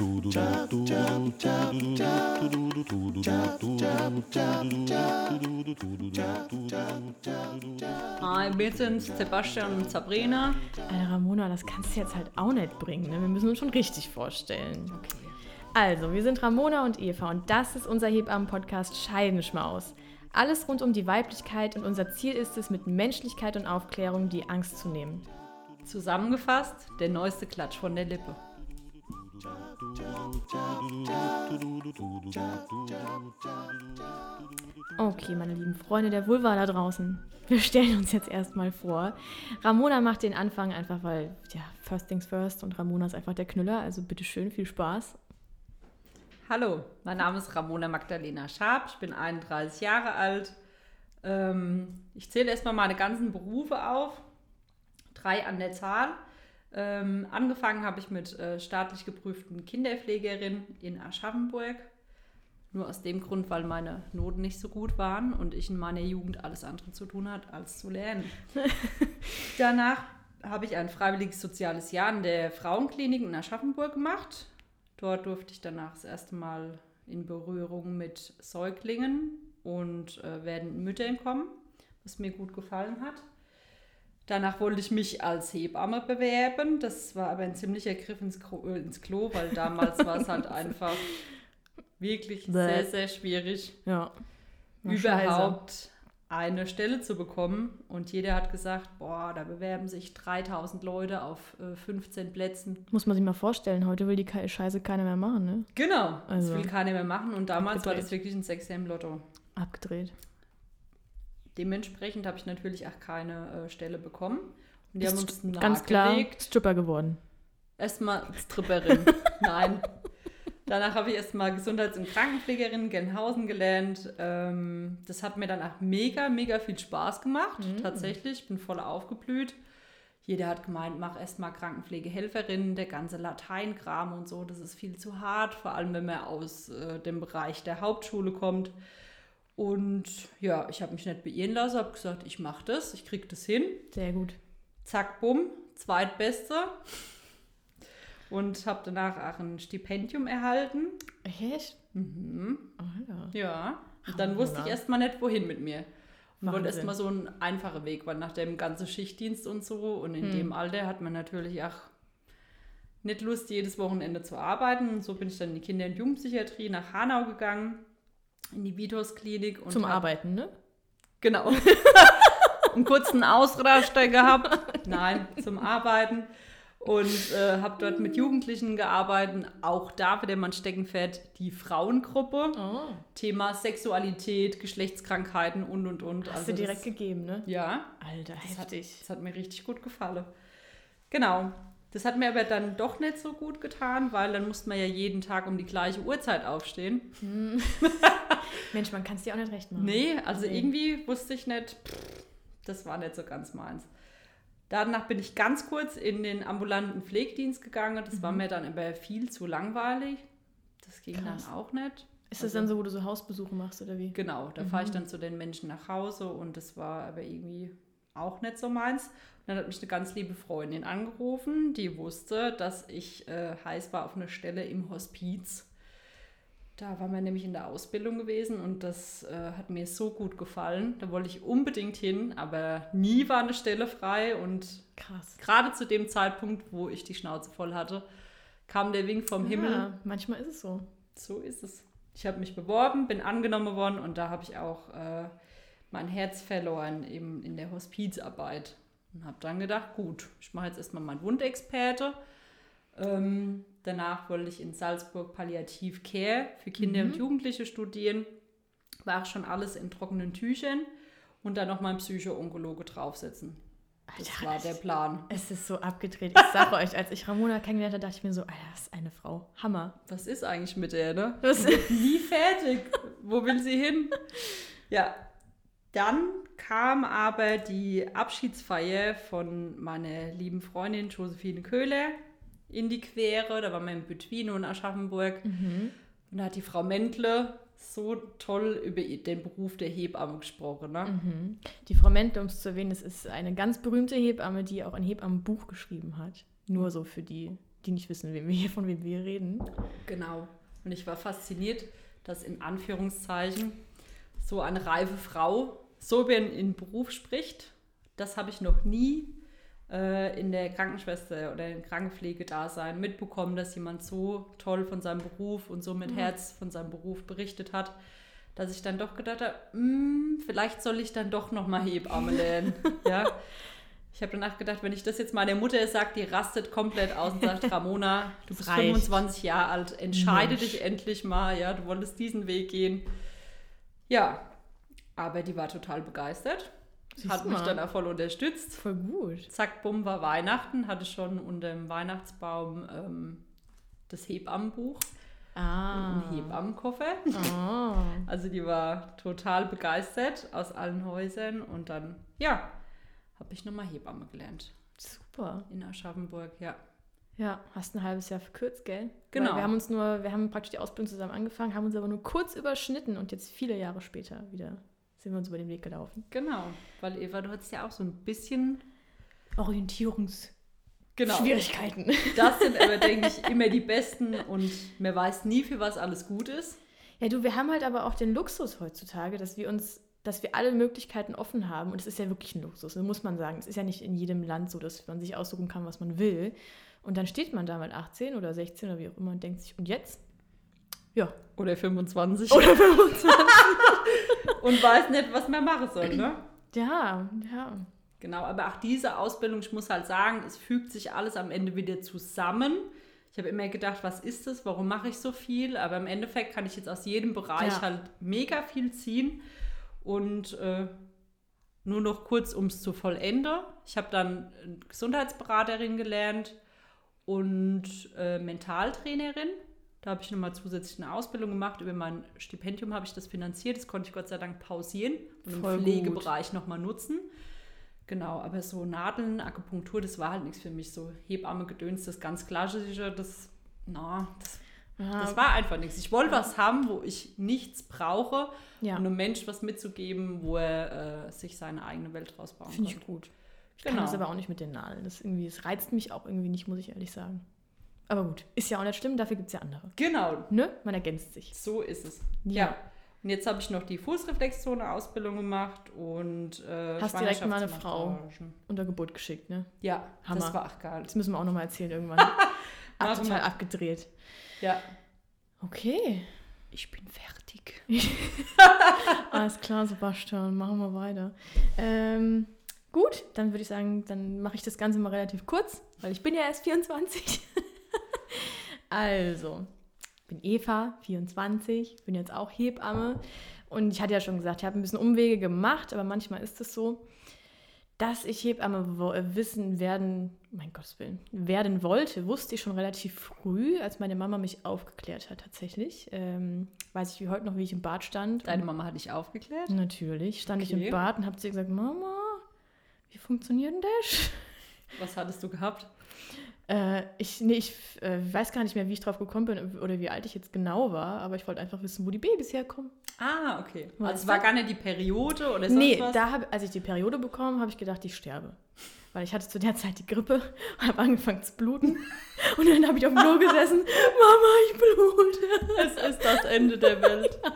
Hi, wir sind Sebastian und Sabrina. Alter, Ramona, das kannst du jetzt halt auch nicht bringen. Ne? Wir müssen uns schon richtig vorstellen. Also, wir sind Ramona und Eva und das ist unser Hebammen-Podcast Scheidenschmaus. Alles rund um die Weiblichkeit und unser Ziel ist es, mit Menschlichkeit und Aufklärung die Angst zu nehmen. Zusammengefasst, der neueste Klatsch von der Lippe. Okay, meine lieben Freunde der Vulva da draußen. Wir stellen uns jetzt erstmal vor. Ramona macht den Anfang einfach, weil, ja, first things first und Ramona ist einfach der Knüller. Also bitteschön, viel Spaß. Hallo, mein Name ist Ramona Magdalena Scharp, ich bin 31 Jahre alt. Ähm, ich zähle erstmal meine ganzen Berufe auf, drei an der Zahl. Ähm, angefangen habe ich mit äh, staatlich geprüften Kinderpflegerin in Aschaffenburg. Nur aus dem Grund, weil meine Noten nicht so gut waren und ich in meiner Jugend alles andere zu tun hatte, als zu lernen. Danach habe ich ein freiwilliges soziales Jahr in der Frauenklinik in Aschaffenburg gemacht. Dort durfte ich danach das erste Mal in Berührung mit Säuglingen und äh, werdenden Müttern kommen, was mir gut gefallen hat. Danach wollte ich mich als Hebamme bewerben. Das war aber ein ziemlicher Griff ins, Klo, ins Klo weil damals war es halt einfach wirklich sehr, sehr schwierig, Ja. War überhaupt scheiße. eine Stelle zu bekommen. Und jeder hat gesagt, boah, da bewerben sich 3000 Leute auf äh, 15 Plätzen. Muss man sich mal vorstellen, heute will die Scheiße keiner mehr machen, ne? Genau, Also, das will keiner mehr machen. Und damals war abgedreht. das wirklich ein Sechser im Lotto. Abgedreht. Dementsprechend habe ich natürlich auch keine äh, Stelle bekommen. Und die Bist haben uns du ganz klar nahegelegt, Stripper geworden. Erstmal Stripperin. Nein. Danach habe ich erstmal Gesundheits- und Krankenpflegerin in Gelnhausen gelernt. Ähm, das hat mir dann auch mega, mega viel Spaß gemacht. Tatsächlich, ich bin voll aufgeblüht. Jeder hat gemeint, mach erstmal Krankenpflegehelferin, der ganze Lateinkram und so, das ist viel zu hart, vor allem wenn man aus äh, dem Bereich der Hauptschule kommt. Und ja, ich habe mich nicht beirren lassen, habe gesagt, ich mache das, ich kriege das hin Sehr gut. zack, bumm, zweitbeste. Und habe danach auch ein Stipendium erhalten. Echt? Mhm. Alter. Ja. Und Ach, dann wusste ich erstmal nicht, wohin mit mir. Und wollte erstmal so ein einfacher Weg, weil nach dem ganzen Schichtdienst und so und in Hm. dem Alter hat man natürlich auch nicht Lust, jedes Wochenende zu arbeiten. Und so bin ich dann in die Kinder- und Jugendpsychiatrie nach Hanau gegangen, in die Vitos-Klinik. und Zum hab- Arbeiten, ne? Genau. einen kurzen Ausraster gehabt. Nein, zum Arbeiten. Und äh, habe dort mit Jugendlichen gearbeitet. Auch da wieder mein Steckenpferd, die Frauengruppe. Oh. Thema Sexualität, Geschlechtskrankheiten und, und, und. Hast Also du direkt das, gegeben, ne? Ja, Alter, das hat, heftig. das hat mir richtig gut gefallen. Genau. Das hat mir aber dann doch nicht so gut getan, weil dann musste man ja jeden Tag um die gleiche Uhrzeit aufstehen. Mensch, man kann es dir auch nicht recht machen. Nee, also Nee. irgendwie wusste ich nicht, pff, das war nicht so ganz meins. Danach bin ich ganz kurz in den ambulanten Pflegedienst gegangen. Das war mir dann aber viel zu langweilig. Das ging Mhm. Krass. dann auch nicht. Ist das dann so, wo du so Hausbesuche machst oder wie? Genau, da fahre ich dann zu den Menschen nach Hause und das war aber irgendwie auch nicht so meins. Und dann hat mich eine ganz liebe Freundin angerufen, die wusste, dass ich äh, heiß war auf eine Stelle im Hospiz. Da waren wir nämlich in der Ausbildung gewesen und das äh, hat mir so gut gefallen. Da wollte ich unbedingt hin, aber nie war eine Stelle frei und Krass. gerade zu dem Zeitpunkt, wo ich die Schnauze voll hatte, kam der Wink vom Himmel. Ja, manchmal ist es so. So ist es. Ich habe mich beworben, bin angenommen worden und da habe ich auch äh, mein Herz verloren im, in der Hospizarbeit. Und habe dann gedacht, gut, ich mache jetzt erstmal meinen Wundexperte. Ähm, danach wollte ich in Salzburg Palliativ Care für Kinder und Jugendliche studieren. War auch schon alles in trockenen Tüchern und dann noch mein Psycho-Onkologe draufsetzen. Das Alter, war der Plan. Es ist so abgedreht. Ich sage euch, als ich Ramona kennengelernt habe, dachte ich mir so, Alter, das ist eine Frau. Hammer. Was ist eigentlich mit der, ne? Das- wird nie fertig. Wo will sie hin? Ja. Dann kam aber die Abschiedsfeier von meiner lieben Freundin Josephine Köhler in die Quere. Da waren wir in Bütwino in Aschaffenburg. Und da hat die Frau Mendle so toll über den Beruf der Hebamme gesprochen. Ne? Mhm. Die Frau Mentle, um es zu erwähnen, das ist eine ganz berühmte Hebamme, die auch ein Hebammenbuch geschrieben hat. Nur so für die, die nicht wissen, wem wir hier, von wem wir reden. Genau. Und ich war fasziniert, dass in Anführungszeichen so eine reife Frau so über ihren Beruf spricht. Das habe ich noch nie äh, in der Krankenschwester oder in Krankenpflegedasein mitbekommen, dass jemand so toll von seinem Beruf und so mit Mhm. Herz von seinem Beruf berichtet hat, dass ich dann doch gedacht habe, "Mm, vielleicht soll ich dann doch noch mal Hebamme lernen. ja. Ich habe danach gedacht, wenn ich das jetzt meiner Mutter sage, die rastet komplett aus und sagt, Ramona, du bist reicht. 25 Jahre alt, entscheide Mensch. dich endlich mal, ja, du wolltest diesen Weg gehen. Ja, aber die war total begeistert, Siehst hat du mich mal. dann auch voll unterstützt. Voll gut. Zack, bumm, war Weihnachten, hatte schon unter dem Weihnachtsbaum ähm, das Hebammenbuch, Ah. einen Hebammenkoffer. Oh. Also die war total begeistert aus allen Häusern und dann, ja, habe ich nochmal Hebamme gelernt Super. in Aschaffenburg, ja. Ja, hast ein halbes Jahr verkürzt, gell? Genau. Weil wir haben uns nur, wir haben praktisch die Ausbildung zusammen angefangen, haben uns aber nur kurz überschnitten und jetzt viele Jahre später wieder sind wir uns über den Weg gelaufen. Genau, weil Eva, du hattest ja auch so ein bisschen, Orientierungsschwierigkeiten. genau, das sind aber, denke ich, immer die besten und man weiß nie, für was alles gut ist. Ja, du, wir haben halt aber auch den Luxus heutzutage, dass wir uns, dass wir alle Möglichkeiten offen haben. Und es ist ja wirklich ein Luxus, das muss man sagen. Es ist ja nicht in jedem Land so, dass man sich aussuchen kann, was man will. Und dann steht man da mit 18 oder 16 oder wie auch immer und denkt sich, und jetzt? Ja. Oder 25. Oder 25. und weiß nicht, was man machen soll, ne? ja, ja. Genau, aber auch diese Ausbildung, ich muss halt sagen, es fügt sich alles am Ende wieder zusammen. Ich habe immer gedacht, was ist das? Warum mache ich so viel? Aber im Endeffekt kann ich jetzt aus jedem Bereich Ja. halt mega viel ziehen. Und äh, nur noch kurz, um es zu vollenden. Ich habe dann Gesundheitsberaterin gelernt und äh, Mentaltrainerin. Da habe ich nochmal zusätzlich eine Ausbildung gemacht. Über mein Stipendium habe ich das finanziert. Das konnte ich Gott sei Dank pausieren und Voll im. Pflegebereich nochmal nutzen. Genau, aber so Nadeln, Akupunktur, das war halt nichts für mich. So Hebamme, Gedöns, das ganz klassische, das, na, das, Ja, das war einfach nichts. Ich wollte was haben, wo ich nichts brauche, ja. um einem Mensch was mitzugeben, wo er äh, sich seine eigene Welt draus bauen finde kann. ich gut. Ich Genau. kann das aber auch nicht mit den Nadeln. Das, irgendwie, das reizt mich auch irgendwie nicht, muss ich ehrlich sagen. Aber gut, ist ja auch nicht schlimm, dafür gibt es ja andere. Genau, Ne? Man ergänzt sich. so ist es. Ja. Ja. Und jetzt habe ich noch die Fußreflexzone-Ausbildung gemacht und äh, Hast direkt mal eine Frau. Unter Geburt geschickt, ne? Ja, Hammer. das war auch geil. Das müssen wir auch nochmal erzählen irgendwann. Ab, total abgedreht. Ja, Okay. ich bin fertig. Alles klar, Sebastian, machen wir weiter. Ähm, gut, dann würde ich sagen, dann mache ich das Ganze mal relativ kurz, weil ich bin ja erst 24. also, ich bin Eva, 24, bin jetzt auch Hebamme. Und ich hatte ja schon gesagt, ich habe ein bisschen Umwege gemacht, aber manchmal ist es so, dass ich Hebamme äh, wissen werden, mein Gottes Willen, werden wollte, wusste ich schon relativ früh, als meine Mama mich aufgeklärt hat tatsächlich. Ähm, weiß ich wie heute noch, wie ich im Bad stand. Deine Mama hat dich aufgeklärt? Natürlich. Stand ich Okay. im Bad und habe zu ihr gesagt, Mama, wie funktioniert denn das? Was hattest du gehabt? Äh, ich nee, ich äh, weiß gar nicht mehr, wie ich drauf gekommen bin oder wie alt ich jetzt genau war, aber ich wollte einfach wissen, wo die Babys herkommen. Ah, okay. Weißt Also es war gar nicht die Periode oder sonst nee, was? da hab, als ich die Periode bekommen habe ich gedacht, ich sterbe. Weil ich hatte zu der Zeit die Grippe und habe angefangen zu bluten. Und dann habe ich auf dem Klo gesessen, Mama, ich blute. es ist das Ende der Welt.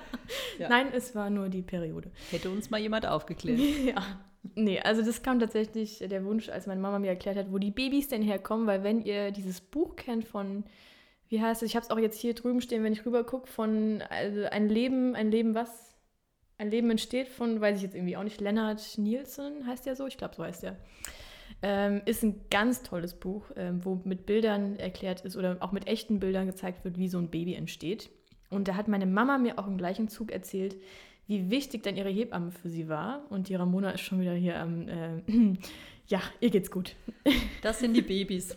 Ja. Nein, es war nur die Periode. Hätte uns mal jemand aufgeklärt. Ja. Nee, also das kam tatsächlich der Wunsch, als meine Mama mir erklärt hat, wo die Babys denn herkommen, weil wenn ihr dieses Buch kennt von, wie heißt es, ich habe es auch jetzt hier drüben stehen, wenn ich rüber gucke, von also ein Leben, ein Leben was? Ein Leben entsteht von, weiß ich jetzt irgendwie auch nicht, Lennart Nielsen heißt der so, ich glaube so heißt der. Ähm, ist ein ganz tolles Buch, ähm, wo mit Bildern erklärt ist oder auch mit echten Bildern gezeigt wird, wie so ein Baby entsteht. Und da hat meine Mama mir auch im gleichen Zug erzählt, wie wichtig dann ihre Hebamme für sie war. Und die Ramona ist schon wieder hier am, äh, ja, ihr geht's gut. Das sind die Babys.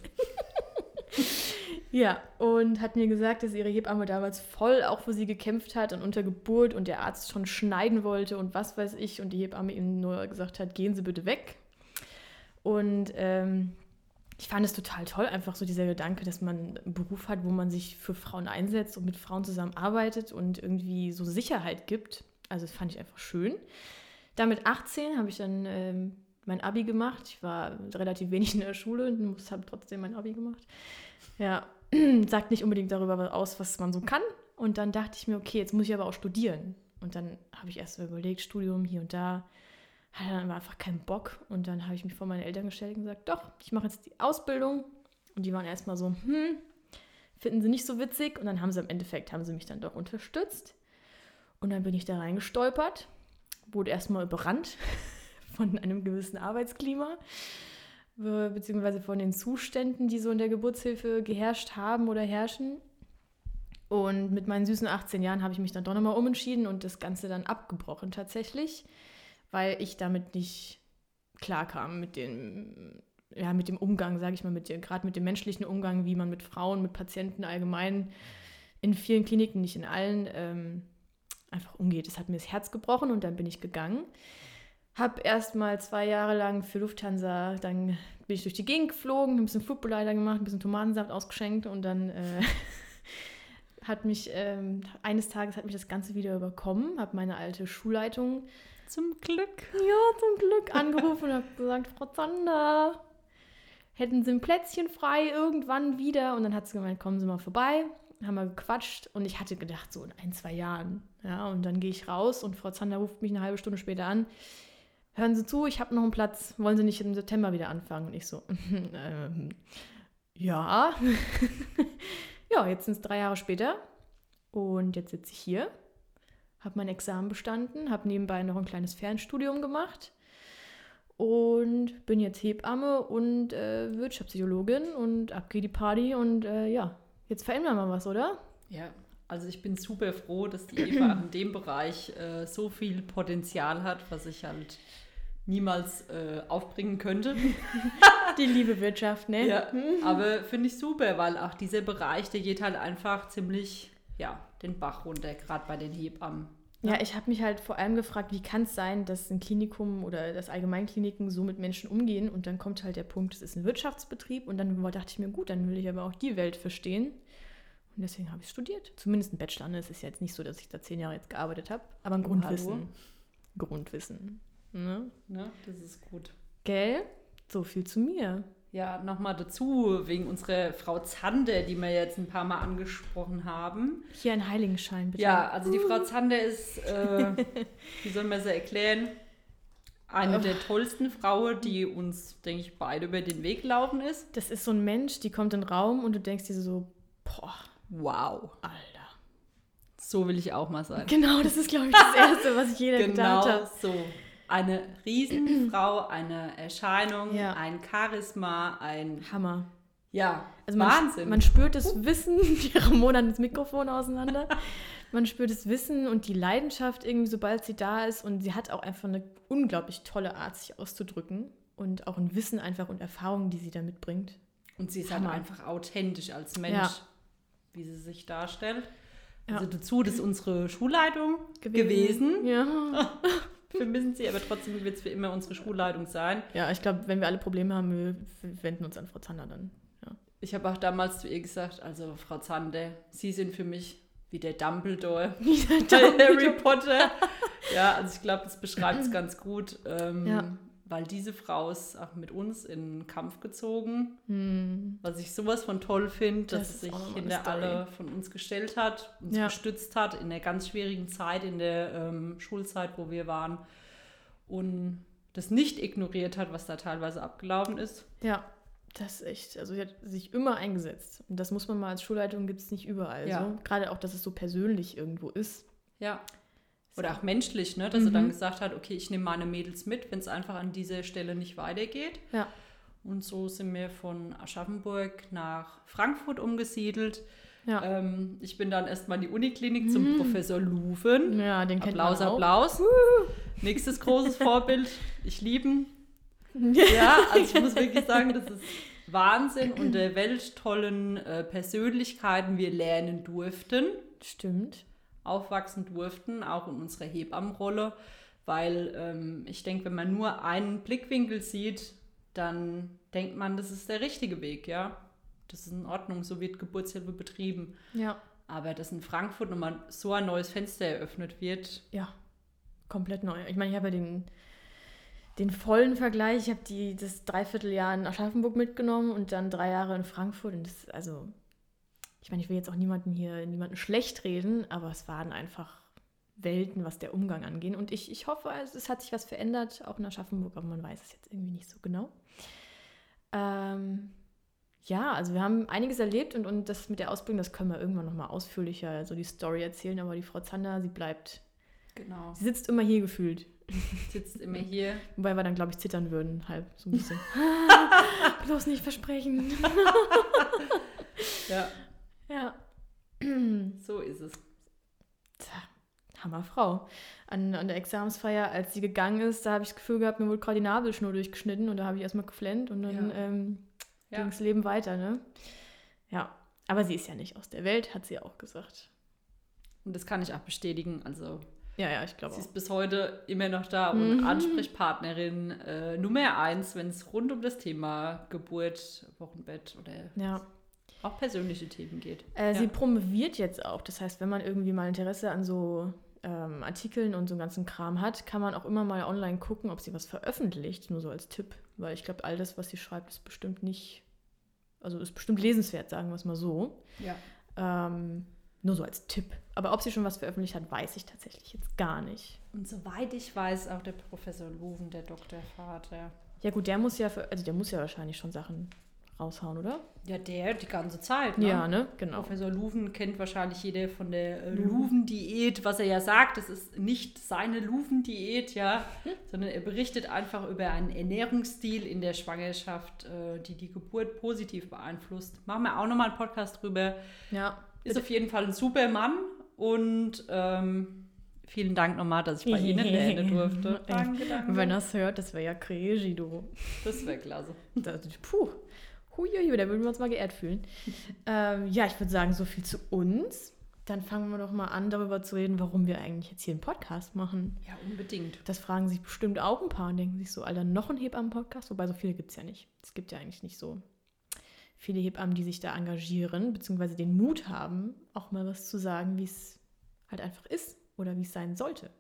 Ja, und hat mir gesagt, dass ihre Hebamme damals voll auch für sie gekämpft hat und unter Geburt und der Arzt schon schneiden wollte und was weiß ich und die Hebamme ihm nur gesagt hat, gehen Sie bitte weg. Und ähm, ich fand es total toll, einfach so dieser Gedanke, dass man einen Beruf hat, wo man sich für Frauen einsetzt und mit Frauen zusammenarbeitet und irgendwie so Sicherheit gibt. Also das fand ich einfach schön. Dann mit 18 habe ich dann ähm, mein Abi gemacht. Ich war relativ wenig in der Schule und habe trotzdem mein Abi gemacht. Ja, sagt nicht unbedingt darüber aus, was man so kann. Und dann dachte ich mir, okay, jetzt muss ich aber auch studieren. Und dann habe ich erst überlegt, Studium hier und da. Hatte dann aber einfach keinen Bock. Und dann habe ich mich vor meine Eltern gestellt und gesagt, doch, ich mache jetzt die Ausbildung. Und die waren erstmal so, hm, finden sie nicht so witzig. Und dann haben sie im Endeffekt, haben sie mich dann doch unterstützt. Und dann bin ich da reingestolpert, wurde erstmal überrannt von einem gewissen Arbeitsklima, beziehungsweise von den Zuständen, die so in der Geburtshilfe geherrscht haben oder herrschen. Und mit meinen süßen 18 Jahren habe ich mich dann doch nochmal umentschieden und das Ganze dann abgebrochen tatsächlich, weil ich damit nicht klarkam mit dem, ja, mit dem Umgang, sage ich mal, mit gerade mit dem menschlichen Umgang, wie man mit Frauen, mit Patienten allgemein in vielen Kliniken, nicht in allen, ähm, einfach umgeht. Das hat mir das Herz gebrochen und dann bin ich gegangen. Habe erst mal zwei Jahre lang für Lufthansa, dann bin ich durch die Gegend geflogen, ein bisschen Flugbegleiter gemacht, ein bisschen Tomatensaft ausgeschenkt und dann äh, hat mich, ähm, eines Tages hat mich das Ganze wieder überkommen, habe meine alte Schulleitung zum Glück. Ja, zum Glück angerufen und habe gesagt, Frau Zander, hätten Sie ein Plätzchen frei irgendwann wieder? Und dann hat sie gemeint, kommen Sie mal vorbei. Haben wir gequatscht und ich hatte gedacht, so in ein, zwei Jahren. Ja, und dann gehe ich raus und Frau Zander ruft mich eine halbe Stunde später an. Hören Sie zu, ich habe noch einen Platz. Wollen Sie nicht im September wieder anfangen? Und ich so, ähm, ja. ja, jetzt sind es drei Jahre später und jetzt sitze ich hier, habe mein Examen bestanden, habe nebenbei noch ein kleines Fernstudium gemacht und bin jetzt Hebamme und äh, Wirtschaftspsychologin und ab geht die Party und äh, ja, jetzt verändern wir was, oder? Ja, also ich bin super froh, dass die Eva in dem Bereich äh, so viel Potenzial hat, was ich halt niemals äh, aufbringen könnte. Die liebe Wirtschaft, ne? Ja, aber finde ich super, weil auch dieser Bereich, der geht halt einfach ziemlich, ja, den Bach runter, gerade bei den Hebammen. Ja, ich habe mich halt vor allem gefragt, wie kann es sein, dass ein Klinikum oder das Allgemeinkliniken so mit Menschen umgehen und dann kommt halt der Punkt, es ist ein Wirtschaftsbetrieb und dann dachte ich mir, gut, dann will ich aber auch die Welt verstehen. Und deswegen habe ich studiert. Zumindest ein Bachelor. Es ist ja jetzt nicht so, dass ich da zehn Jahre jetzt gearbeitet habe, aber ein Oh, Grundwissen. hallo. Grundwissen. Ne? Ne? Das ist gut. Gell? So viel zu mir. Ja, nochmal dazu, wegen unserer Frau Zander, die wir jetzt ein paar Mal angesprochen haben. Hier ein Heiligenschein, bitte. Ja, also die Frau Zander ist, äh, wie soll man sie erklären, eine der tollsten Frauen, die uns, denke ich, beide über den Weg gelaufen ist. Das ist so ein Mensch, die kommt in den Raum und du denkst dir so, boah, Wow, Alter. so will ich auch mal sein. Genau, das ist, glaube ich, das Erste, was ich jeder Genau gedacht habe. so. Eine Riesenfrau, eine Erscheinung, Ja. ein Charisma, ein, Hammer. ja, Also man, Wahnsinn. Man spürt das Wissen, die Ramona nimmt das Mikrofon auseinander. Man spürt das Wissen und die Leidenschaft irgendwie, sobald sie da ist. Und sie hat auch einfach eine unglaublich tolle Art, sich auszudrücken. Und auch ein Wissen einfach und Erfahrung, die sie da mitbringt. Und sie ist halt Hammer. einfach authentisch als Mensch, Ja. Wie sie sich darstellt. Ja. Also dazu, das ist unsere Schulleitung gewesen. Ja. Vermissen sie, aber trotzdem wird es für immer unsere Schulleitung sein. Ja, ich glaube, wenn wir alle Probleme haben, wir wenden uns an Frau Zander dann. Ja. Ich habe auch damals zu ihr gesagt, also Frau Zander, Sie sind für mich wie der Dumbledore Dumbledore. bei Harry Potter. ja, also ich glaube, das beschreibt es ganz gut, ähm, Ja. Weil diese Frau ist auch mit uns in den Kampf gezogen, Hm. was ich sowas von toll finde, dass Das sie sich hinter alle von uns gestellt hat, uns Ja. gestützt hat in der ganz schwierigen Zeit, in der ähm, Schulzeit, wo wir waren und das nicht ignoriert hat, was da teilweise abgelaufen ist. Ja, das ist echt. Also sie hat sich immer eingesetzt. Und das muss man mal als Schulleitung gibt es nicht überall. Ja. So. Gerade auch, dass es so persönlich irgendwo ist. Ja. Oder auch menschlich, ne? dass er Mhm. dann gesagt hat, okay, ich nehme meine Mädels mit, wenn es einfach an dieser Stelle nicht weitergeht. Ja. Und so sind wir von Aschaffenburg nach Frankfurt umgesiedelt. Ja. Ähm, ich bin dann erstmal in die Uniklinik zum Professor Luven. Ja, den kennt Applaus, man auch. Applaus. Nächstes großes Vorbild. Ich liebe ihn. Ja, also ich muss wirklich sagen, das ist Wahnsinn. Unter welch tollen äh, Persönlichkeiten wir lernen durften Stimmt. Aufwachsen durften, auch in unserer Hebammenrolle, weil ähm, ich denke, wenn man nur einen Blickwinkel sieht, dann denkt man, das ist der richtige Weg, ja. Das ist in Ordnung, so wird Geburtshilfe betrieben. Ja. Aber dass in Frankfurt nochmal so ein neues Fenster eröffnet wird, Ja. Komplett neu. Ich meine, ich habe ja den, den vollen Vergleich. Ich habe die das Dreivierteljahr in Aschaffenburg mitgenommen und dann drei Jahre in Frankfurt. Und das, also, ich meine, ich will jetzt auch niemanden hier, niemanden schlecht reden, aber es waren einfach Welten, was der Umgang angeht. Und ich, ich hoffe, also, es hat sich was verändert, auch in Aschaffenburg, aber man weiß es jetzt irgendwie nicht so genau. Ähm, ja, also wir haben einiges erlebt und, und das mit der Ausbildung, das können wir irgendwann nochmal ausführlicher, so also die Story erzählen, aber die Frau Zander, sie bleibt. Genau. Sie sitzt immer hier gefühlt. Sitzt immer hier. Wobei wir dann, glaube ich, zittern würden, halb so ein bisschen. Bloß nicht versprechen. ja. Ja. so ist es. Tja, Hammerfrau. An, an der Examensfeier, als sie gegangen ist, da habe ich das Gefühl gehabt, mir wurde gerade die Nabelschnur durchgeschnitten und da habe ich erstmal geflennt und dann ja. ähm, ja. ging das Leben weiter, ne? Ja. Aber sie ist ja nicht aus der Welt, hat sie auch gesagt. Und das kann ich auch bestätigen. Also ja, ja, ich glaube Sie ist bis heute immer noch da und mhm. Ansprechpartnerin äh, Nummer eins, wenn es rund um das Thema Geburt, Wochenbett oder ja. Auch persönliche Themen geht. Äh, ja. Sie promoviert jetzt auch. Das heißt, wenn man irgendwie mal Interesse an so ähm, Artikeln und so ganzen Kram hat, kann man auch immer mal online gucken, ob sie was veröffentlicht, nur so als Tipp. Weil ich glaube, all das, was sie schreibt, ist bestimmt nicht, also ist bestimmt lesenswert, sagen wir es mal so. Ja. Ähm, nur so als Tipp. Aber ob sie schon was veröffentlicht hat, weiß ich tatsächlich jetzt gar nicht. Und soweit ich weiß, auch der Professor Loven, der Doktorvater. Ja gut, der muss ja, also der muss ja wahrscheinlich schon Sachen raushauen, oder? Ja, der die ganze Zeit. Ne? Ja, ne? Genau. Professor Luven kennt wahrscheinlich jeder von der äh, Luven-Diät, was er ja sagt. Das ist nicht seine Luven-Diät, ja, hm? sondern er berichtet einfach über einen Ernährungsstil in der Schwangerschaft, äh, die die Geburt positiv beeinflusst. Machen wir auch nochmal einen Podcast drüber. Ja. Ist auf jeden Fall ein super Mann und ähm, vielen Dank nochmal, dass ich bei Ihnen lernen durfte. Danke, danke. Wenn er es hört, das wäre ja crazy, du. Das wäre klasse. Das, puh. Huiuiui, da würden wir uns mal geehrt fühlen. ähm, ja, ich würde sagen, so viel zu uns. Dann fangen wir doch mal an, darüber zu reden, warum wir eigentlich jetzt hier einen Podcast machen. Ja, unbedingt. Das fragen sich bestimmt auch ein paar und denken sich so, Alter, noch ein Hebammen-Podcast? Wobei, so viele gibt es ja nicht. Es gibt ja eigentlich nicht so viele Hebammen, die sich da engagieren, beziehungsweise den Mut haben, auch mal was zu sagen, wie es halt einfach ist oder wie es sein sollte.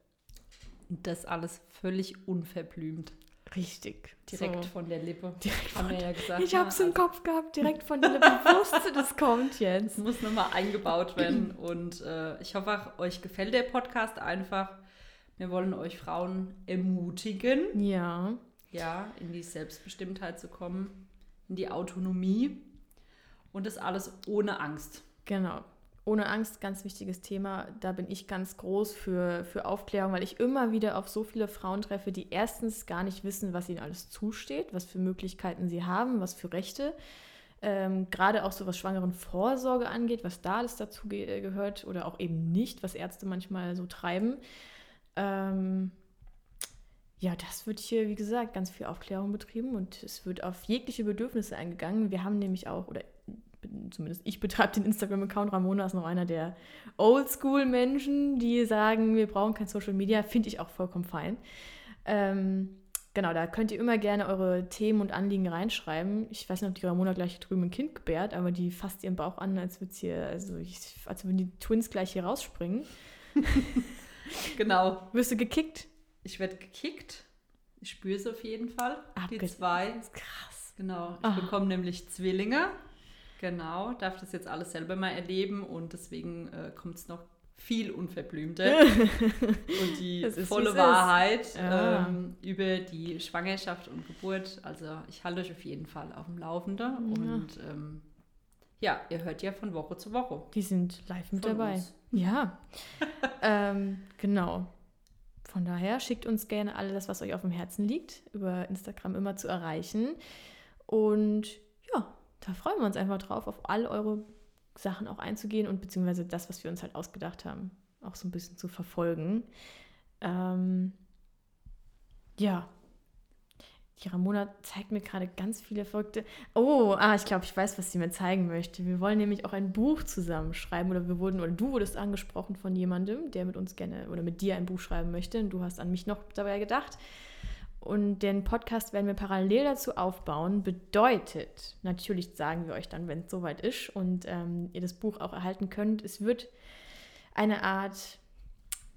Und das alles völlig unverblümt. Richtig. Direkt so. von der Lippe. Direkt von ja gesagt, ich habe es im Kopf gehabt, direkt von der Lippe. Ich wusste, das kommt jetzt. Muss nochmal eingebaut werden. Und äh, ich hoffe, auch, euch gefällt der Podcast einfach. Wir wollen euch Frauen ermutigen. Ja. Ja, in die Selbstbestimmtheit zu kommen, in die Autonomie. Und das alles ohne Angst. Genau. Ohne Angst, ganz wichtiges Thema. Da bin ich ganz groß für, für Aufklärung, weil ich immer wieder auf so viele Frauen treffe, die erstens gar nicht wissen, was ihnen alles zusteht, was für Möglichkeiten sie haben, was für Rechte. Ähm, gerade auch so was schwangeren Vorsorge angeht, was da alles dazu ge äh, gehört oder auch eben nicht, was Ärzte manchmal so treiben. Ähm, ja, das wird hier, wie gesagt, ganz viel Aufklärung betrieben und es wird auf jegliche Bedürfnisse eingegangen. Wir haben nämlich auch, oder zumindest ich betreibe den Instagram-Account. Ramona ist noch einer der Oldschool-Menschen, die sagen, wir brauchen kein Social Media. Finde ich auch vollkommen fein. Ähm, genau, da könnt ihr immer gerne eure Themen und Anliegen reinschreiben. Ich weiß nicht, ob die Ramona gleich drüben ein Kind gebärt, aber die fasst ihren Bauch an, als würde hier, also ich, als würden die Twins gleich hier rausspringen. genau. Wirst du gekickt? Ich werde gekickt. Ich spüre es auf jeden Fall. Abge die zwei. Krass. Genau. Ich oh. bekomme nämlich Zwillinge. Genau, darf das jetzt alles selber mal erleben und deswegen äh, kommt es noch viel unverblümter und die volle Wahrheit ja. ähm, über die Schwangerschaft und Geburt. Also ich halte euch auf jeden Fall auf dem Laufenden ja. und ähm, ja, ihr hört ja von Woche zu Woche. Die sind live mit dabei. Uns. Ja, ähm, genau. Von daher schickt uns gerne alles, was euch auf dem Herzen liegt, über Instagram immer zu erreichen. Und da freuen wir uns einfach drauf, auf all eure Sachen auch einzugehen und beziehungsweise das, was wir uns halt ausgedacht haben, auch so ein bisschen zu verfolgen. Ähm, ja. Die Ramona zeigt mir gerade ganz viele verrückte. Oh, ah, ich glaube, ich weiß, was sie mir zeigen möchte. Wir wollen nämlich auch ein Buch zusammenschreiben oder wir wurden oder du wurdest angesprochen von jemandem, der mit uns gerne oder mit dir ein Buch schreiben möchte und du hast an mich noch dabei gedacht. Und den Podcast werden wir parallel dazu aufbauen. Bedeutet, natürlich sagen wir euch dann, wenn es soweit ist und ähm, ihr das Buch auch erhalten könnt, es wird eine Art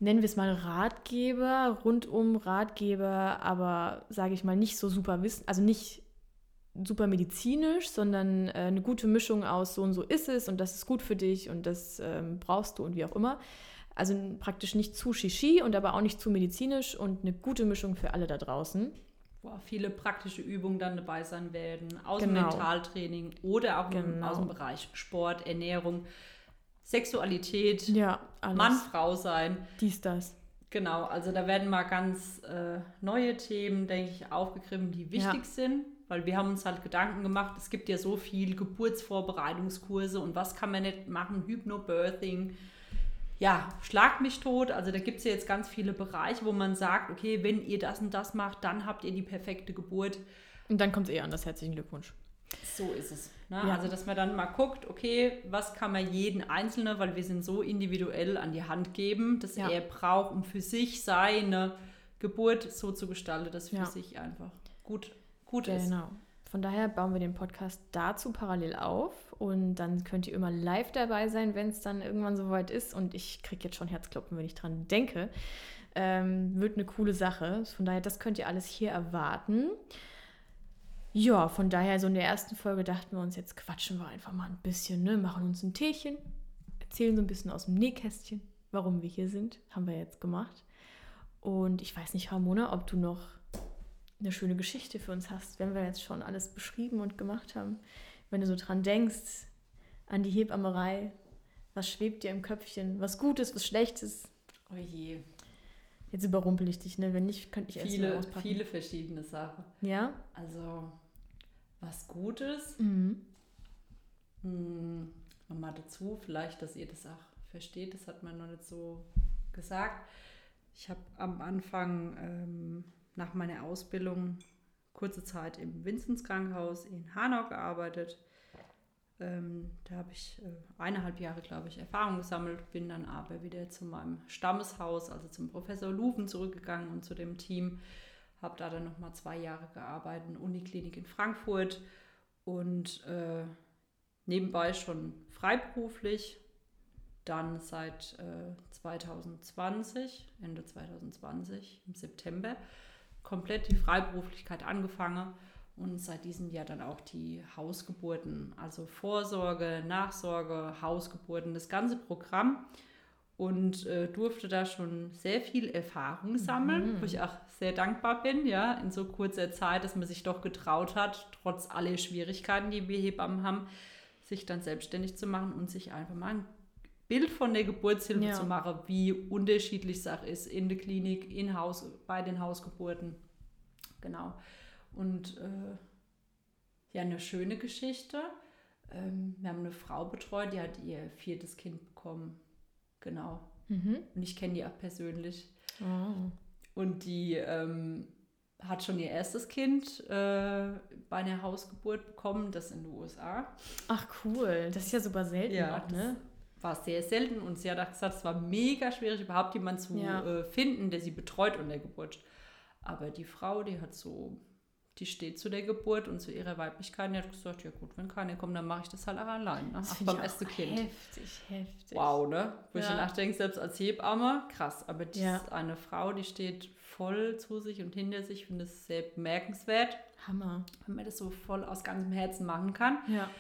nennen wir es mal Ratgeber, rundum Ratgeber, aber sage ich mal nicht so super wissen, also nicht super medizinisch, sondern äh, eine gute Mischung aus so und so ist es und das ist gut für dich und das ähm, brauchst du und wie auch immer. Also praktisch nicht zu shishi und aber auch nicht zu medizinisch und eine gute Mischung für alle da draußen. Boah, viele praktische Übungen dann dabei sein werden, aus Genau. dem Mentaltraining oder auch Genau. aus dem Bereich Sport, Ernährung, Sexualität, Ja. Mann, Frau sein. Dies, das. Genau, also da werden mal ganz äh, neue Themen, denke ich, aufgegriffen, die wichtig Ja. sind, weil wir haben uns halt Gedanken gemacht, es gibt ja so viel Geburtsvorbereitungskurse und was kann man nicht machen, Hypnobirthing, ja, schlag mich tot, also da gibt es ja jetzt ganz viele Bereiche, wo man sagt, okay, wenn ihr das und das macht, dann habt ihr die perfekte Geburt. Und dann kommt es eh an, das herzlichen Glückwunsch. So ist es. Ne? Ja. Also, dass man dann mal guckt, okay, was kann man jeden Einzelnen, weil wir sind so individuell an die Hand geben, dass Ja. er braucht, um für sich seine Geburt so zu gestalten, dass für Ja. sich einfach gut, gut ist. Genau. Von daher bauen wir den Podcast dazu parallel auf und dann könnt ihr immer live dabei sein, wenn es dann irgendwann soweit ist. Und ich kriege jetzt schon Herzklopfen, wenn ich dran denke. Ähm, wird eine coole Sache. Von daher, das könnt ihr alles hier erwarten. Ja, von daher, so in der ersten Folge dachten wir uns, jetzt quatschen wir einfach mal ein bisschen, ne? machen uns ein Teechen, erzählen so ein bisschen aus dem Nähkästchen, warum wir hier sind. Haben wir jetzt gemacht. Und ich weiß nicht, Ramona, ob du noch eine schöne Geschichte für uns hast, wenn wir jetzt schon alles beschrieben und gemacht haben. Wenn du so dran denkst, an die Hebammerei, was schwebt dir im Köpfchen, was Gutes, was Schlechtes. Oh je. Jetzt überrumpel ich dich, ne? Wenn nicht, könnte ich erst mal Viele, auspacken. viele verschiedene Sachen. Ja? Also, was Gutes. Mhm. Hm, nochmal dazu, vielleicht, dass ihr das auch versteht, das hat man noch nicht so gesagt. Ich habe am Anfang ähm, nach meiner Ausbildung kurze Zeit im Vinzens Krankenhaus in Hanau gearbeitet. Ähm, da habe ich äh, eineinhalb Jahre, glaube ich, Erfahrung gesammelt, bin dann aber wieder zu meinem Stammeshaus, also zum Professor Luven zurückgegangen und zu dem Team. Habe da dann nochmal zwei Jahre gearbeitet, in Uniklinik in Frankfurt und äh, nebenbei schon freiberuflich, dann seit äh, 2020, Ende 2020, im September, komplett die Freiberuflichkeit angefangen und seit diesem Jahr dann auch die Hausgeburten, also Vorsorge, Nachsorge, Hausgeburten, das ganze Programm. Und äh, durfte da schon sehr viel Erfahrung sammeln, wo ich auch sehr dankbar bin, ja, in so kurzer Zeit, dass man sich doch getraut hat, trotz aller Schwierigkeiten, die wir Hebammen haben, sich dann selbstständig zu machen und sich einfach mal ein Bild von der Geburtshilfe Ja. zu machen, wie unterschiedlich es auch ist in der Klinik, in Haus, bei den Hausgeburten. Genau. Und äh, ja, eine schöne Geschichte. Ähm, wir haben eine Frau betreut, die hat ihr viertes Kind bekommen. Genau. Mhm. Und ich kenne die auch persönlich. Oh. Und die ähm, hat schon ihr erstes Kind äh, bei einer Hausgeburt bekommen, das in den USA. Ach cool, das ist ja super selten auch, das ne? War sehr selten und sie hat gesagt, es war mega schwierig, überhaupt jemanden zu Ja. äh, finden, der sie betreut unter der Geburt. Aber die Frau, die hat so, die steht zu der Geburt und zu ihrer Weiblichkeit, die hat gesagt, ja gut, wenn keiner kommt, dann mache ich das halt auch allein. Ne? Find beim ich ersten Kind. Heftig, heftig. Wow, ne? Wo ich Ja. dann nachdenke, selbst als Hebamme, krass. Aber die Ja. ist eine Frau, die steht voll zu sich und hinter sich. Ich finde das sehr bemerkenswert, Hammer. wenn man das so voll aus ganzem Herzen machen kann. Ja.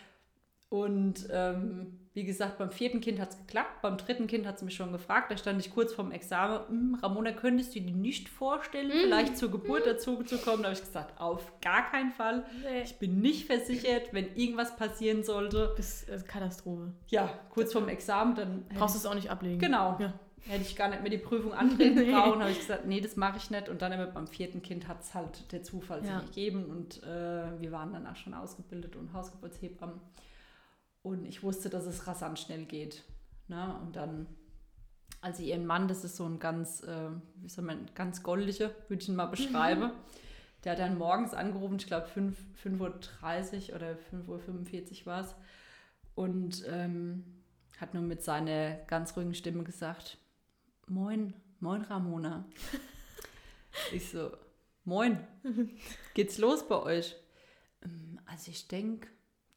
Und ähm, wie gesagt, beim vierten Kind hat es geklappt. Beim dritten Kind hat sie mich schon gefragt. Da stand ich kurz vorm Examen. "Hm, Ramona, könntest du dir nicht vorstellen, vielleicht zur Geburt dazu zu kommen? Da habe ich gesagt, auf gar keinen Fall. Nee. Ich bin nicht versichert, wenn irgendwas passieren sollte. Das ist Katastrophe. Ja, kurz vorm Examen, dann Brauchst du es auch nicht ablegen. Genau. Ja. Hätte ich gar nicht mehr die Prüfung antreten Nee. brauchen, habe ich gesagt, nee, das mache ich nicht. Und dann immer beim vierten Kind hat es halt der Zufall Ja. sich gegeben und äh, wir waren danach schon ausgebildet und Hausgeburtshebammen. Und ich wusste, dass es rasant schnell geht. Ne? Und dann, also ihren Mann, das ist so ein ganz, äh, wie soll man, ganz goldiger, würde ich ihn mal beschreiben. Der hat dann morgens angerufen, ich glaube 5 5.30 Uhr oder 5.45 Uhr war es. Und ähm, hat nur mit seiner ganz ruhigen Stimme gesagt, Moin, moin Ramona. ich so, moin, geht's los bei euch? "Ähm, Also ich denke,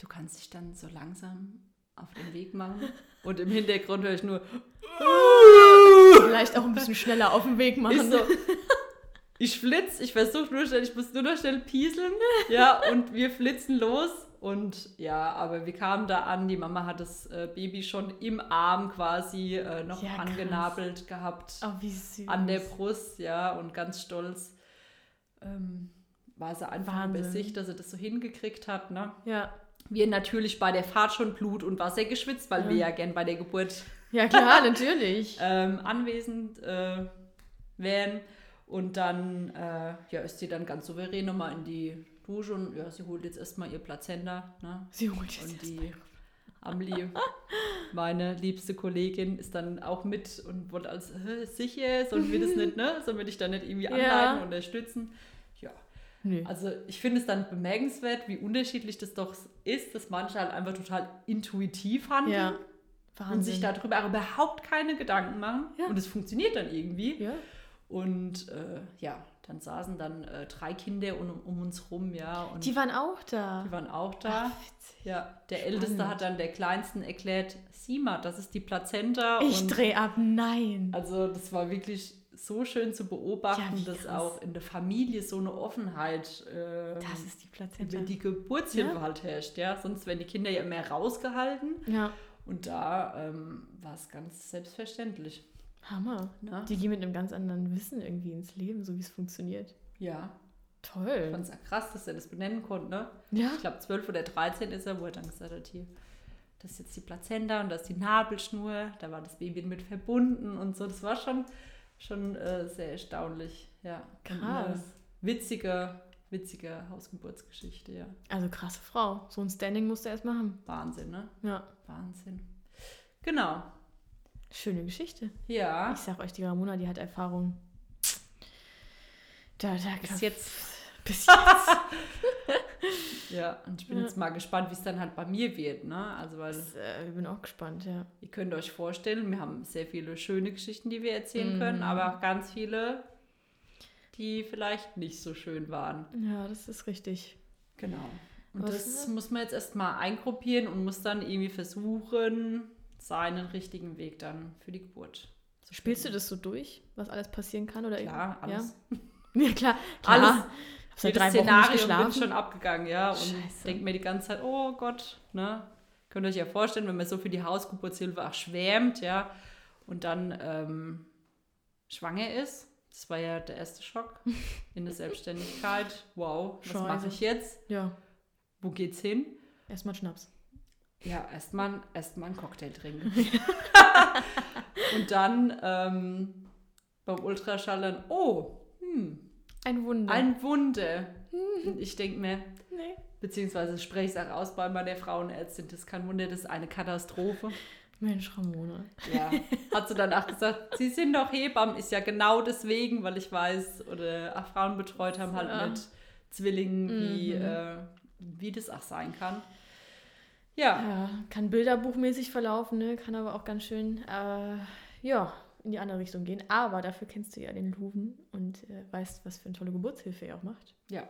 du kannst dich dann so langsam auf den Weg machen. Und im Hintergrund höre ich nur, Vielleicht auch ein bisschen schneller auf den Weg machen. Ich so, ich flitz, ich versuche nur schnell, ich muss nur noch schnell pieseln. Ja, und wir flitzen los. Und ja, aber wir kamen da an, die Mama hat das äh, Baby schon im Arm quasi äh, noch Ja, angenabelt gehabt. Oh, wie süß. An der Brust, ja, und ganz stolz ähm, war sie einfach Wahnsinn. über sich, dass sie das so hingekriegt hat. Ne? Ja. Wir natürlich bei der Fahrt schon Blut und Wasser geschwitzt, weil Ja. wir ja gern bei der Geburt ja, klar, natürlich. ähm, anwesend äh, wären. Und dann äh, ja, ist sie dann ganz souverän nochmal in die Dusche und ja, sie holt jetzt erstmal ihr Plazenta. Ne? Sie holt jetzt Und die Amelie, meine liebste Kollegin, ist dann auch mit und wollte als äh, sicher, sollen wir das nicht, ne? Sollen wir dich da nicht irgendwie anleiten, unterstützen? Ja, Nö. also ich finde es dann bemerkenswert, wie unterschiedlich das doch ist, dass manche halt einfach total intuitiv handeln Ja. Und sich darüber auch überhaupt keine Gedanken machen. Ja. Und es funktioniert dann irgendwie. Ja. Und äh, ja, dann saßen dann äh, drei Kinder um, um uns rum, ja. Die waren auch da. die waren auch da. Ach. Ja, der Spannend. Älteste hat dann der Kleinsten erklärt, sieh mal, das ist die Plazenta. Ich und dreh ab, nein. also das war wirklich so schön zu beobachten, Ja, dass auch in der Familie so eine Offenheit äh, Das ist die Plazenta. über die Geburtshilfe Ja. halt herrscht. Ja? Sonst werden die Kinder ja mehr rausgehalten. Ja, Und da ähm, war es ganz selbstverständlich. Hammer. Ne? Die gehen mit einem ganz anderen Wissen irgendwie ins Leben, so wie es funktioniert. Ja, ich Toll. fand es krass, dass er das benennen konnte. Ne? Ja. Ich glaube, 12 oder 13 ist er, wo er dann gesagt hat, hier, das ist jetzt die Plazenta und das ist die Nabelschnur. Da war das Baby mit verbunden und so. Das war schon, schon äh, sehr erstaunlich. Ja. Krass. eine witzige, witzige Hausgeburtsgeschichte, ja. Also krasse Frau. So ein Standing musst du erstmal haben. Wahnsinn, ne? Ja. Wahnsinn. Genau. Schöne Geschichte. Ja. Ich sag euch, die Ramona, die hat Erfahrung. Da, da Bis jetzt. Bis jetzt. Ja, und ich bin Ja. jetzt mal gespannt, wie es dann halt bei mir wird, ne? Also, weil Das, äh, ich bin auch gespannt, ja. Ihr könnt euch vorstellen, wir haben sehr viele schöne Geschichten, die wir erzählen Mhm. können, aber auch ganz viele, die vielleicht nicht so schön waren. Ja, das ist richtig. Genau. Und Was das muss man jetzt erstmal eingruppieren und muss dann irgendwie versuchen, seinen richtigen Weg dann für die Geburt zu Spielst du das so durch, was alles passieren kann? Oder Klar, alles. Ja, ja klar. klar. Alles. Seit drei Wochen nicht Szenario bin geschlafen. schon abgegangen, ja. Und Scheiße. denke mir die ganze Zeit, oh Gott, ne? Könnt ihr euch ja vorstellen, wenn man so für die Hausgeburtshilfe auch schwärmt, ja, und dann ähm, schwanger ist. Das war ja der erste Schock in der Selbstständigkeit. Wow, was mache ich jetzt? Ja, Wo geht's hin? erstmal Schnaps. Ja, erstmal erst mal einen Cocktail trinken. und dann ähm, beim Ultraschall dann, oh, hm, Ein Wunder. ein Wunder. Und ich denke mir, nee. beziehungsweise spreche ich es auch aus bei meiner Frauenärztin, das ist kein Wunder, das ist eine Katastrophe. Mensch, Ramona. Ja, hat sie danach gesagt, sie sind doch Hebammen, ist ja genau deswegen, weil ich weiß, oder auch Frauen betreut haben halt Ja. mit Zwillingen, wie, Mhm. äh, wie das auch sein kann. Ja, Ja, kann bilderbuchmäßig verlaufen, ne? kann aber auch ganz schön äh, ja, in die andere Richtung gehen. Aber dafür kennst du ja den Luven und äh, weißt, was für eine tolle Geburtshilfe er auch macht. ja,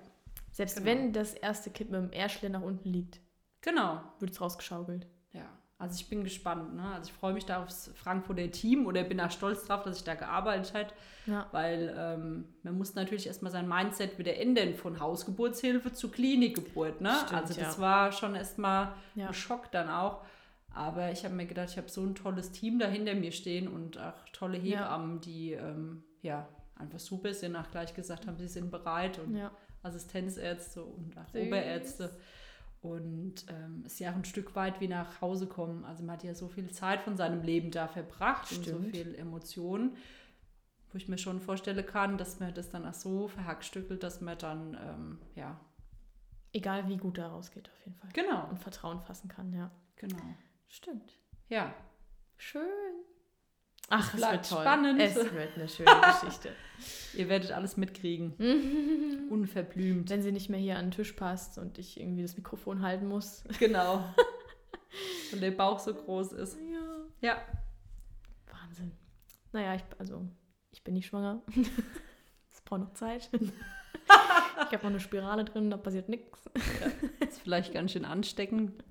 Selbst Genau. wenn das erste Kind mit dem Ärschle nach unten liegt, genau. wird es rausgeschaukelt. Ja, also ich bin gespannt. Ne? Also ich freue mich da aufs Frankfurter Team oder bin auch stolz drauf, dass ich da gearbeitet habe, Ja. weil ähm, man muss natürlich erstmal sein Mindset wieder ändern von Hausgeburtshilfe zu Klinikgeburt. Ne? Stimmt, also das ja. war schon erstmal Ja. ein Schock dann auch. Aber ich habe mir gedacht, ich habe so ein tolles Team da hinter mir stehen und auch tolle Ja. Hebammen, die ähm, ja einfach super sind, auch gleich gesagt haben, sie sind bereit und Ja. Assistenzärzte und auch Süß. Oberärzte. Und ähm, es ist ja auch ein Stück weit wie nach Hause kommen. Also man hat ja so viel Zeit von seinem Leben da verbracht und so Stimmt. viel Emotionen, wo ich mir schon vorstellen kann, dass man das dann auch so verhackstückelt, dass man dann, ähm, ja, Egal wie gut da rausgeht, auf jeden Fall. genau, Und Vertrauen fassen kann, ja. genau. Stimmt. Ja, Schön. Ach, es wird toll. spannend. Es wird eine schöne Geschichte. ihr werdet alles mitkriegen. Unverblümt. Wenn sie nicht mehr hier an den Tisch passt und ich irgendwie das Mikrofon halten muss. Genau. Weil der Bauch so groß ist. Ja. Ja, Wahnsinn. Naja, ich, also, ich bin nicht schwanger. Es braucht noch Zeit. Ich habe noch eine Spirale drin, da passiert nichts. ist vielleicht ganz schön ansteckend.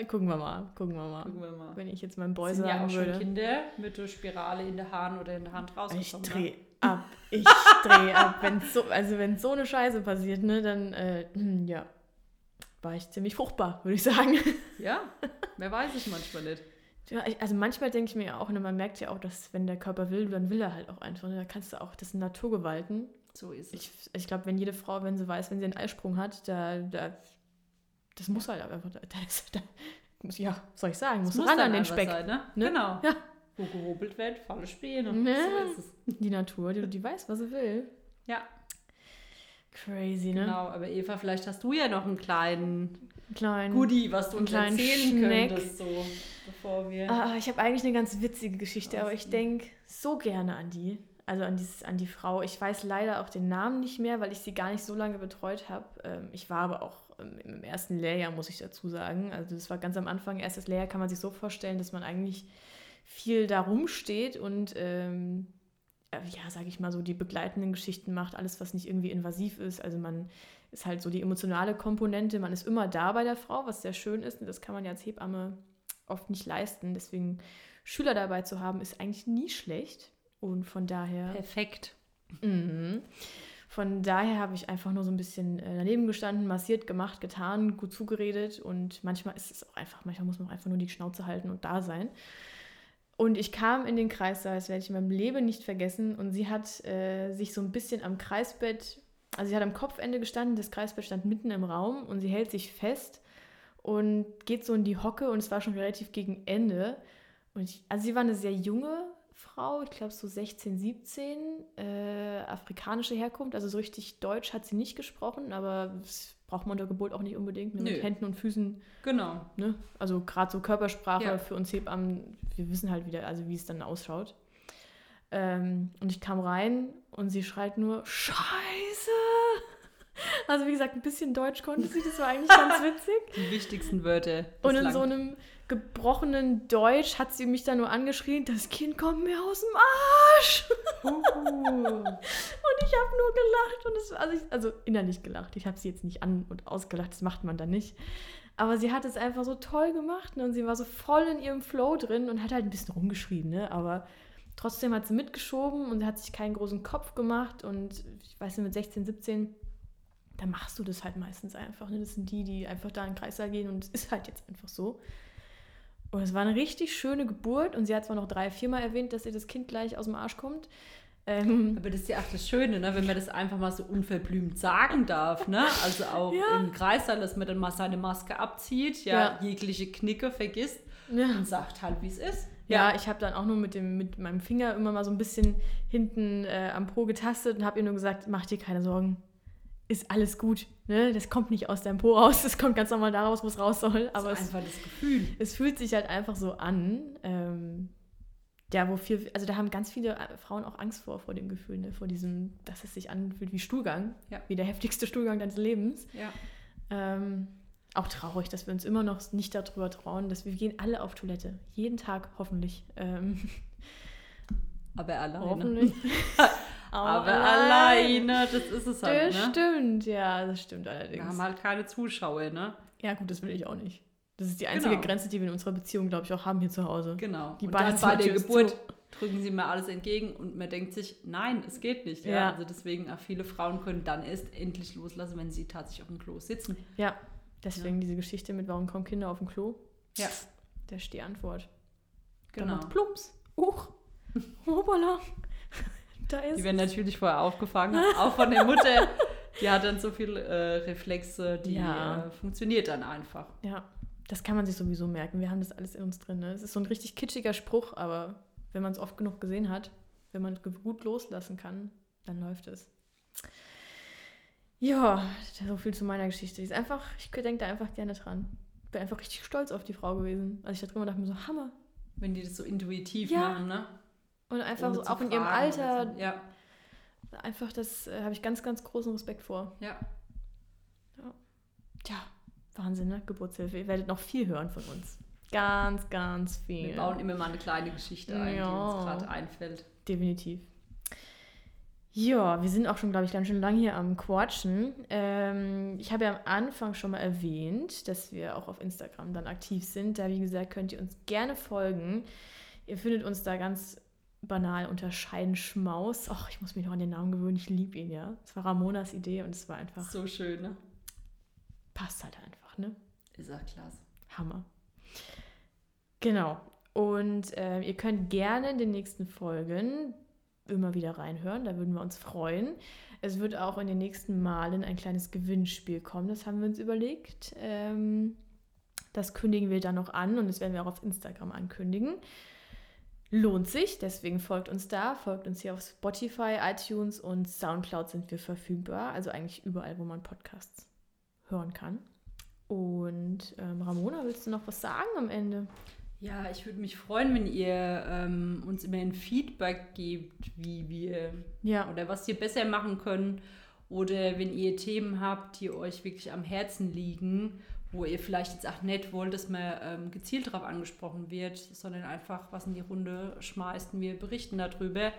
Äh, gucken wir mal, gucken wir mal. Gucken wir mal. Wenn ich jetzt meinem Boy sind ja sagen auch würde. schon Kinder mit der Spirale in der Hand oder in der Hand Ich rausgekommen. dreh ab. Ich dreh ab. Wenn so, also wenn so eine Scheiße passiert, ne, dann äh, ja, war ich ziemlich fruchtbar, würde ich sagen. Ja, wer weiß es manchmal nicht. Ja, ich, also manchmal denke ich mir auch, ne, man merkt ja auch, dass wenn der Körper will, dann will er halt auch einfach. Ne? Da kannst du auch, das sind Naturgewalten. So ist es. Ich, ich glaube, wenn jede Frau, wenn sie weiß, wenn sie einen Eisprung hat, da, da das muss halt einfach, da, da, ist, da muss, ja, was soll ich sagen, muss, muss ran an den Speck. Sein, ne? Ne? Genau. Ja. Wo gehobelt wird, falle Späne. Ne? So es. Die Natur, die, die weiß, was sie will. Ja, Crazy, ne? genau. Aber Eva, vielleicht hast du ja noch einen kleinen Klein. Goodie, was du uns kleinen erzählen Schneck. könntest, so, bevor wir... Ah, ich habe eigentlich eine ganz witzige Geschichte, aber ich denke so gerne an die. Also an, dieses, an die Frau. Ich weiß leider auch den Namen nicht mehr, weil ich sie gar nicht so lange betreut habe. Ähm, ich war aber auch im ersten Lehrjahr, muss ich dazu sagen. Also das war ganz am Anfang. Erstes Lehrjahr kann man sich so vorstellen, dass man eigentlich viel da rumsteht und ähm, äh, ja, sage ich mal so, die begleitenden Geschichten macht, alles, was nicht irgendwie invasiv ist. Also man ist halt so die emotionale Komponente. Man ist immer da bei der Frau, was sehr schön ist. Und das kann man ja als Hebamme oft nicht leisten. Deswegen Schüler dabei zu haben, ist eigentlich nie schlecht. Und von daher. Perfekt. Mhm. Von daher habe ich einfach nur so ein bisschen äh, daneben gestanden, massiert, gemacht, getan, gut zugeredet und manchmal ist es auch einfach, manchmal muss man auch einfach nur die Schnauze halten und da sein. Und ich kam in den Kreissaal, das werde ich in meinem Leben nicht vergessen, und sie hat äh, sich so ein bisschen am Kreisbett, also sie hat am Kopfende gestanden, das Kreisbett stand mitten im Raum und sie hält sich fest und geht so in die Hocke und es war schon relativ gegen Ende. Und ich, also sie war eine sehr junge Frau, ich glaube so 16, 17, äh, afrikanische Herkunft, also so richtig Deutsch hat sie nicht gesprochen, aber das braucht man unter Geburt auch nicht unbedingt, ne? mit. Händen und Füßen, Genau. ne? also gerade so Körpersprache Ja. für uns Hebammen, wir wissen halt wieder, also wie es dann ausschaut. Ähm, und ich kam rein und sie schreit nur, Scheiße! Also wie gesagt, ein bisschen Deutsch konnte sie, das war eigentlich ganz witzig. Die wichtigsten Wörter. Und in so einem gebrochenen Deutsch hat sie mich dann nur angeschrien, das Kind kommt mir aus dem Arsch. Uh. Und ich habe nur gelacht und es, also, ich, also innerlich gelacht. Ich habe sie jetzt nicht an und ausgelacht, das macht man dann nicht. Aber sie hat es einfach so toll gemacht ne? und sie war so voll in ihrem Flow drin und hat halt ein bisschen rumgeschrien, ne? aber trotzdem hat sie mitgeschoben und hat sich keinen großen Kopf gemacht und ich weiß nicht, mit 16, 17, da machst du das halt meistens einfach. Ne? Das sind die, die einfach da in den Kreissaal gehen und es ist halt jetzt einfach so. Und es war eine richtig schöne Geburt und sie hat zwar noch drei, viermal erwähnt, dass ihr das Kind gleich aus dem Arsch kommt. Ähm, Aber das ist ja auch das Schöne, ne? wenn man das einfach mal so unverblümt sagen darf. Ne? Also auch Ja. im Kreissaal, dass man dann mal seine Maske abzieht, ja, Ja. jegliche Knicke vergisst ja. und sagt halt, wie es ist. Ja, ich habe dann auch nur mit, dem, mit meinem Finger immer mal so ein bisschen hinten äh, am Po getastet und habe ihr nur gesagt, mach dir keine Sorgen, ist alles gut. Ne? Das kommt nicht aus deinem Po raus, das kommt ganz normal daraus, wo es raus soll. Aber Aber ist es, einfach das Gefühl. es fühlt sich halt einfach so an. Ähm, ja, wo viel, also da haben ganz viele äh, Frauen auch Angst vor, vor dem Gefühl, ne? vor diesem, dass es sich anfühlt wie Stuhlgang, Ja. wie der heftigste Stuhlgang deines Lebens. Ja. Ähm, auch traurig, dass wir uns immer noch nicht darüber trauen, dass wir, wir gehen alle auf Toilette. Jeden Tag, hoffentlich. Ähm, Aber alleine. hoffentlich. Aber alleine, das ist es halt. Das Ne? stimmt, ja, das stimmt Wir allerdings. haben halt keine Zuschauer, ne? Ja, gut, das will ich auch nicht. Das ist die einzige Genau. Grenze, die wir in unserer Beziehung, glaube ich, auch haben hier zu Hause. Genau. Die und dann bei der Geburt zu. drücken sie mir alles entgegen und man denkt sich, nein, es geht nicht. Ja. Ja. Also deswegen, auch viele Frauen können dann erst endlich loslassen, wenn sie tatsächlich auf dem Klo sitzen. Ja, deswegen diese Geschichte mit, warum kommen Kinder auf dem Klo? Ja. Das ist die Antwort. Genau. plumps. Uch. Hoppala. Da ist Die werden natürlich vorher aufgefangen, auch von der Mutter. Die hat dann so viele äh, Reflexe, die Ja. äh, funktioniert dann einfach. Ja, das kann man sich sowieso merken. Wir haben das alles in uns drin. Ne? Es ist so ein richtig kitschiger Spruch, aber wenn man es oft genug gesehen hat, wenn man ge- gut loslassen kann, dann läuft es. Ja, so viel zu meiner Geschichte. Die Ist einfach, ich denke da einfach gerne dran. Bin einfach richtig stolz auf die Frau gewesen. Also ich da drin dachte mir so, Hammer. Wenn die das so intuitiv Ja. machen, ne? Und einfach so, auch in ihrem Alter. Ja, einfach das äh, habe ich ganz, ganz großen Respekt vor. ja. Tja, Wahnsinn, ne? Geburtshilfe. Ihr werdet noch viel hören von uns. Ganz, ganz viel. Wir bauen immer mal eine kleine Geschichte ein, die Ja. uns gerade einfällt. Definitiv. Ja, wir sind auch schon, glaube ich, ganz schön lang hier am Quatschen. Ähm, ich habe ja am Anfang schon mal erwähnt, dass wir auch auf Instagram dann aktiv sind. Da, wie gesagt, könnt ihr uns gerne folgen. Ihr findet uns da ganz banal unter Scheidenschmaus. Ach, ich muss mich noch an den Namen gewöhnen. Ich liebe ihn, ja. Es war Ramonas Idee und es war einfach. So schön, ne? Passt halt einfach, ne? Ist auch klasse. Hammer. Genau. Und äh, ihr könnt gerne in den nächsten Folgen immer wieder reinhören. Da würden wir uns freuen. Es wird auch in den nächsten Malen ein kleines Gewinnspiel kommen. Das haben wir uns überlegt. Ähm, das kündigen wir dann noch an und das werden wir auch auf Instagram ankündigen. Lohnt sich, deswegen folgt uns da, folgt uns hier auf Spotify, iTunes und Soundcloud sind wir verfügbar. Also eigentlich überall, wo man Podcasts hören kann. Und ähm, Ramona, willst du noch was sagen am Ende? Ja, ich würde mich freuen, wenn ihr ähm, uns immer ein Feedback gebt, wie wir Ja. oder was wir besser machen können. Oder wenn ihr Themen habt, die euch wirklich am Herzen liegen, wo ihr vielleicht jetzt auch nicht wollt, dass man ähm, gezielt darauf angesprochen wird, sondern einfach was in die Runde schmeißt und wir berichten darüber.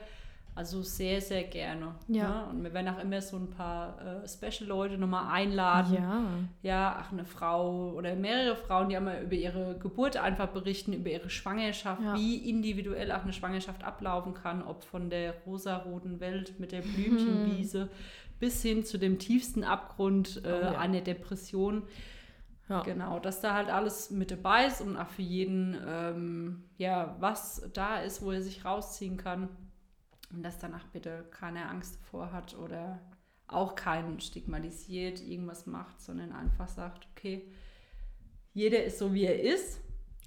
Also sehr, sehr gerne. Ja. Ne? Und wir werden auch immer so ein paar äh, Special-Leute nochmal einladen. Ja. Ja, ach, eine Frau oder mehrere Frauen, die einmal über ihre Geburt einfach berichten, über ihre Schwangerschaft, Ja. wie individuell auch eine Schwangerschaft ablaufen kann, ob von der rosaroten Welt mit der Blümchenwiese bis hin zu dem tiefsten Abgrund äh, Oh ja. einer Depression. Ja. Genau, dass da halt alles mit dabei ist und auch für jeden, ähm, ja, was da ist, wo er sich rausziehen kann. Und dass danach bitte keine Angst davor hat oder auch keinen stigmatisiert, irgendwas macht, sondern einfach sagt, okay, jeder ist so, wie er ist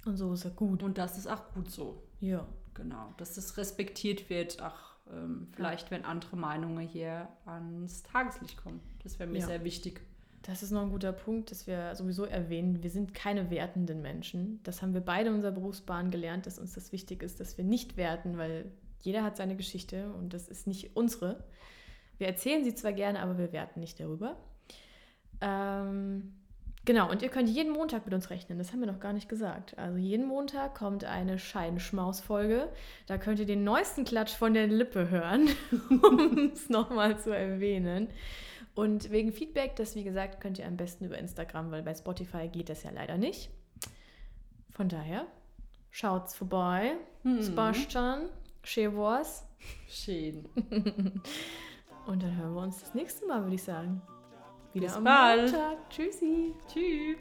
Und so ist er gut. und das ist auch gut so. Ja. Genau, dass das respektiert wird, auch ähm, vielleicht, wenn andere Meinungen hier ans Tageslicht kommen. Das wäre mir Ja. sehr wichtig. Das ist noch ein guter Punkt, dass wir sowieso erwähnen, wir sind keine wertenden Menschen. Das haben wir beide in unserer Berufsbahn gelernt, dass uns das wichtig ist, dass wir nicht werten, weil jeder hat seine Geschichte und das ist nicht unsere. Wir erzählen sie zwar gerne, aber wir werten nicht darüber. Ähm, genau, und ihr könnt jeden Montag mit uns rechnen, das haben wir noch gar nicht gesagt. Also jeden Montag kommt eine Scheidenschmaus-Folge. Da könnt ihr den neuesten Klatsch von der Lippe hören, um es nochmal zu erwähnen. Und wegen Feedback, das wie gesagt, könnt ihr am besten über Instagram, weil bei Spotify geht das ja leider nicht. Von daher, schaut's vorbei. Hm. Sebastian, schön war's. Schön. Und dann hören wir uns das nächste Mal, würde ich sagen. Wieder Bis am bald. Montag. Tschüssi. Tschüss.